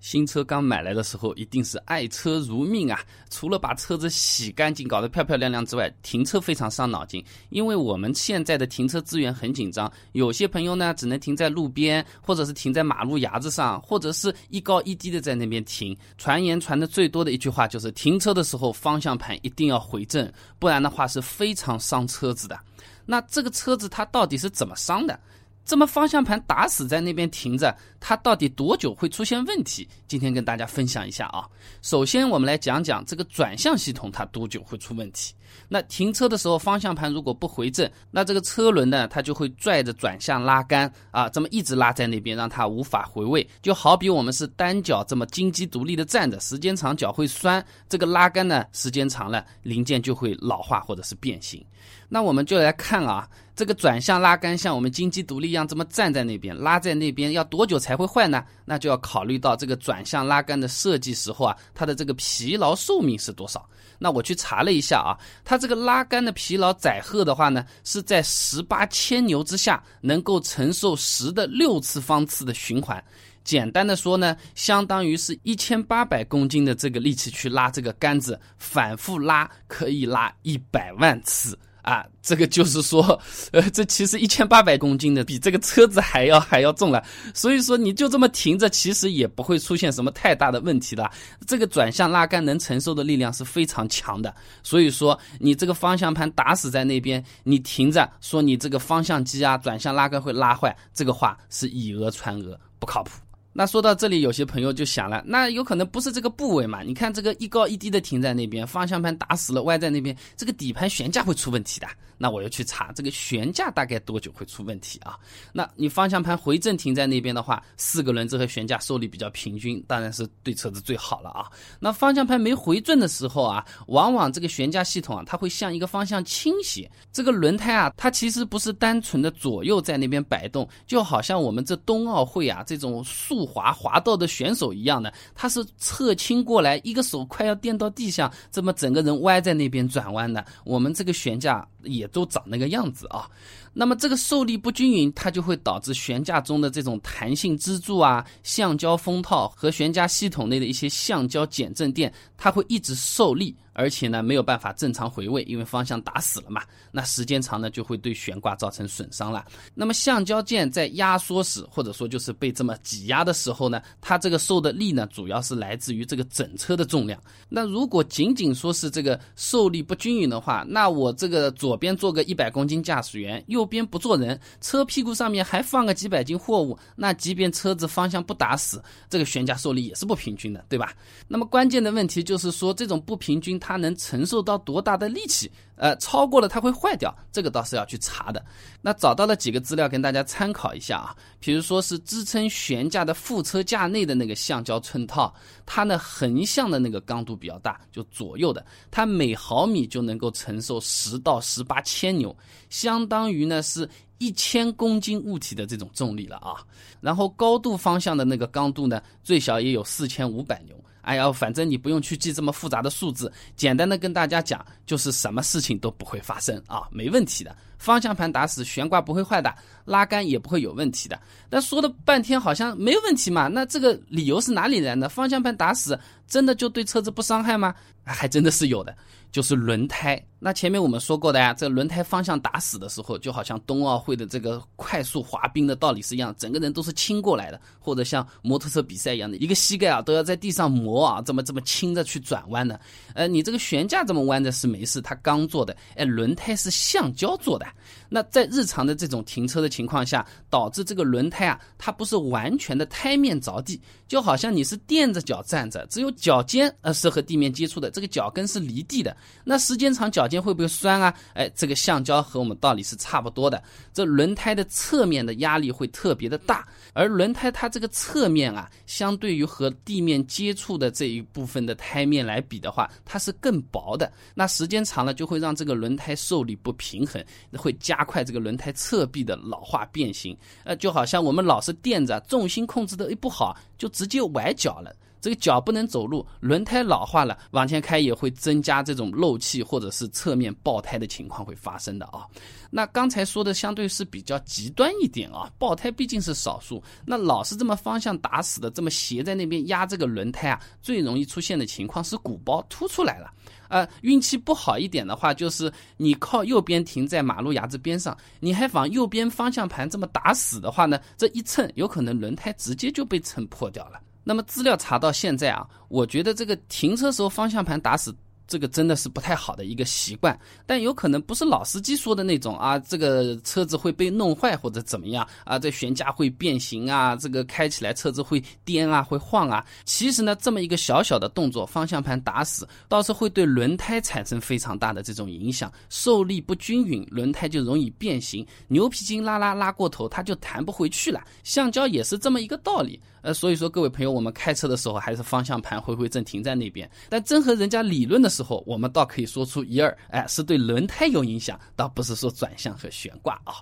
新车刚买来的时候，一定是爱车如命啊！除了把车子洗干净、搞得漂漂亮亮之外，停车非常伤脑筋。因为我们现在的停车资源很紧张，有些朋友呢只能停在路边，或者是停在马路牙子上，或者是一高一低的在那边停。传言传的最多的一句话就是：停车的时候方向盘一定要回正，不然的话是非常伤车子的。那这个车子它到底是怎么伤的？这么方向盘打死在那边停着，它到底多久会出现问题？今天跟大家分享一下啊。首先，我们来讲讲这个转向系统它多久会出问题。那停车的时候，方向盘如果不回正，那这个车轮呢，它就会拽着转向拉杆啊，这么一直拉在那边，让它无法回位。就好比我们是单脚这么金鸡独立的站着，时间长脚会酸，这个拉杆呢，时间长了零件就会老化或者是变形。那我们就来看啊。这个转向拉杆像我们金鸡独立样这么站在那边，拉在那边，要多久才会坏呢？那就要考虑到这个转向拉杆的设计时候啊，它的这个疲劳寿命是多少？那我去查了一下啊，它这个拉杆的疲劳载荷的话呢，是在十八千牛之下能够承受十的六次方次的循环。简单的说呢，相当于是一千八百公斤的这个力气去拉这个杆子，反复拉可以拉一百万次。啊，这个就是说，呃，这其实一千八百公斤的比这个车子还要还要重了。所以说，你就这么停着，其实也不会出现什么太大的问题的。这个转向拉杆能承受的力量是非常强的。所以说，你这个方向盘打死在那边，你停着，说你这个方向机啊、转向拉杆会拉坏，这个话是以讹传讹，不靠谱。那说到这里，有些朋友就想了，那有可能不是这个部位嘛？你看这个一高一低的停在那边，方向盘打死了歪在那边，这个底盘悬架会出问题的。那我要去查这个悬架大概多久会出问题啊？那你方向盘回正停在那边的话，四个轮子和悬架受力比较平均，当然是对车子最好了啊。那方向盘没回正的时候啊，往往这个悬架系统啊，它会向一个方向倾斜。这个轮胎啊，它其实不是单纯的左右在那边摆动，就好像我们这冬奥会啊这种速滑滑道的选手一样的，他是侧倾过来，一个手快要垫到地下，这么整个人歪在那边转弯的。我们这个悬架也。都长那个样子啊，那么这个受力不均匀，它就会导致悬架中的这种弹性支柱啊、橡胶封套和悬架系统内的一些橡胶减震垫，它会一直受力。而且呢，没有办法正常回位，因为方向打死了嘛。那时间长呢，就会对悬挂造成损伤了。那么橡胶件在压缩时，或者说就是被这么挤压的时候呢，它这个受的力呢，主要是来自于这个整车的重量。那如果仅仅说是这个受力不均匀的话，那我这个左边坐个一百公斤驾驶员，右边不坐人，车屁股上面还放个几百斤货物，那即便车子方向不打死，这个悬架受力也是不平均的，对吧？那么关键的问题就是说，这种不平均。它能承受到多大的力气？呃，超过了它会坏掉，这个倒是要去查的。那找到了几个资料跟大家参考一下啊，比如说是支撑悬架的副车架内的那个橡胶衬套，它呢横向的那个刚度比较大，就左右的，它每毫米就能够承受十到十八千牛，相当于呢是一千公斤物体的这种重力了啊。然后高度方向的那个刚度呢，最小也有四千五百牛。哎呀，反正你不用去记这么复杂的数字，简单的跟大家讲，就是什么事情都不会发生啊，没问题的。方向盘打死，悬挂不会坏的，拉杆也不会有问题的。但说了半天好像没问题嘛，那这个理由是哪里来的？方向盘打死真的就对车子不伤害吗？还真的是有的。就是轮胎，那前面我们说过的呀，这轮胎方向打死的时候，就好像冬奥会的这个快速滑冰的道理是一样，整个人都是倾过来的，或者像摩托车比赛一样的，一个膝盖啊都要在地上磨啊，这么这么倾着去转弯的。呃，你这个悬架这么弯着是没事，它钢做的，哎，轮胎是橡胶做的。那在日常的这种停车的情况下，导致这个轮胎啊，它不是完全的胎面着地，就好像你是垫着脚站着，只有脚尖呃是和地面接触的，这个脚跟是离地的。那时间长，脚尖会不会酸啊？哎，这个橡胶和我们道理是差不多的。这轮胎的侧面的压力会特别的大，而轮胎它这个侧面啊，相对于和地面接触的这一部分的胎面来比的话，它是更薄的。那时间长了，就会让这个轮胎受力不平衡，会加快这个轮胎侧壁的老化变形。呃，就好像我们老是垫着，重心控制的一不好，就直接崴脚了。这个脚不能走路，轮胎老化了，往前开也会增加这种漏气或者是侧面爆胎的情况会发生的啊。那刚才说的相对是比较极端一点啊，爆胎毕竟是少数，那老是这么方向打死的，这么斜在那边压这个轮胎啊，最容易出现的情况是鼓包凸出来了。呃，运气不好一点的话，就是你靠右边停在马路牙子边上，你还往右边方向盘这么打死的话呢，这一蹭有可能轮胎直接就被蹭破掉了。那么资料查到现在啊，我觉得这个停车时候方向盘打死。这个真的是不太好的一个习惯，但有可能不是老司机说的那种啊，这个车子会被弄坏或者怎么样啊，这悬架会变形啊，这个开起来车子会颠啊，会晃啊。其实呢，这么一个小小的动作，方向盘打死，倒是会对轮胎产生非常大的这种影响，受力不均匀，轮胎就容易变形，牛皮筋拉拉拉过头，它就弹不回去了。橡胶也是这么一个道理。呃，所以说各位朋友，我们开车的时候还是方向盘回回正停在那边。但真和人家理论的时候，我们倒可以说出一二，哎，是对轮胎有影响，倒不是说转向和悬挂啊。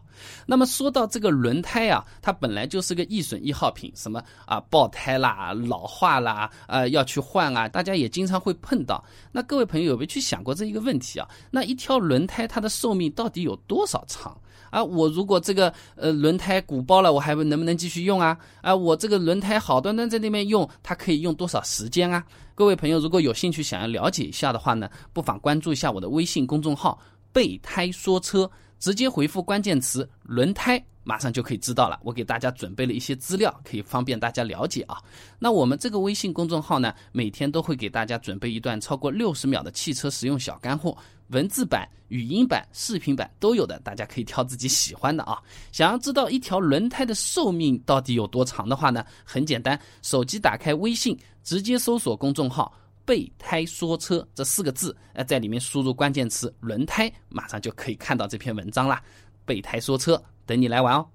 那么说到这个轮胎啊，它本来就是个易损易耗品，什么啊爆胎啦、老化啦，呃要去换啊，大家也经常会碰到。那各位朋友有没有去想过这一个问题啊？那一条轮胎它的寿命到底有多少长？啊，我如果这个呃轮胎鼓包了，我还能不能继续用啊？啊，我这个轮胎好端端在那边用，它可以用多少时间啊？各位朋友，如果有兴趣想要了解一下的话呢，不妨关注一下我的微信公众号“备胎说车”，直接回复关键词“轮胎”，马上就可以知道了。我给大家准备了一些资料，可以方便大家了解啊。那我们这个微信公众号呢，每天都会给大家准备一段超过六十秒的汽车实用小干货。文字版、语音版、视频版都有的，大家可以挑自己喜欢的啊。想要知道一条轮胎的寿命到底有多长的话呢，很简单，手机打开微信，直接搜索公众号“备胎说车”这四个字，呃，在里面输入关键词“轮胎”，马上就可以看到这篇文章啦。备胎说车，等你来玩哦。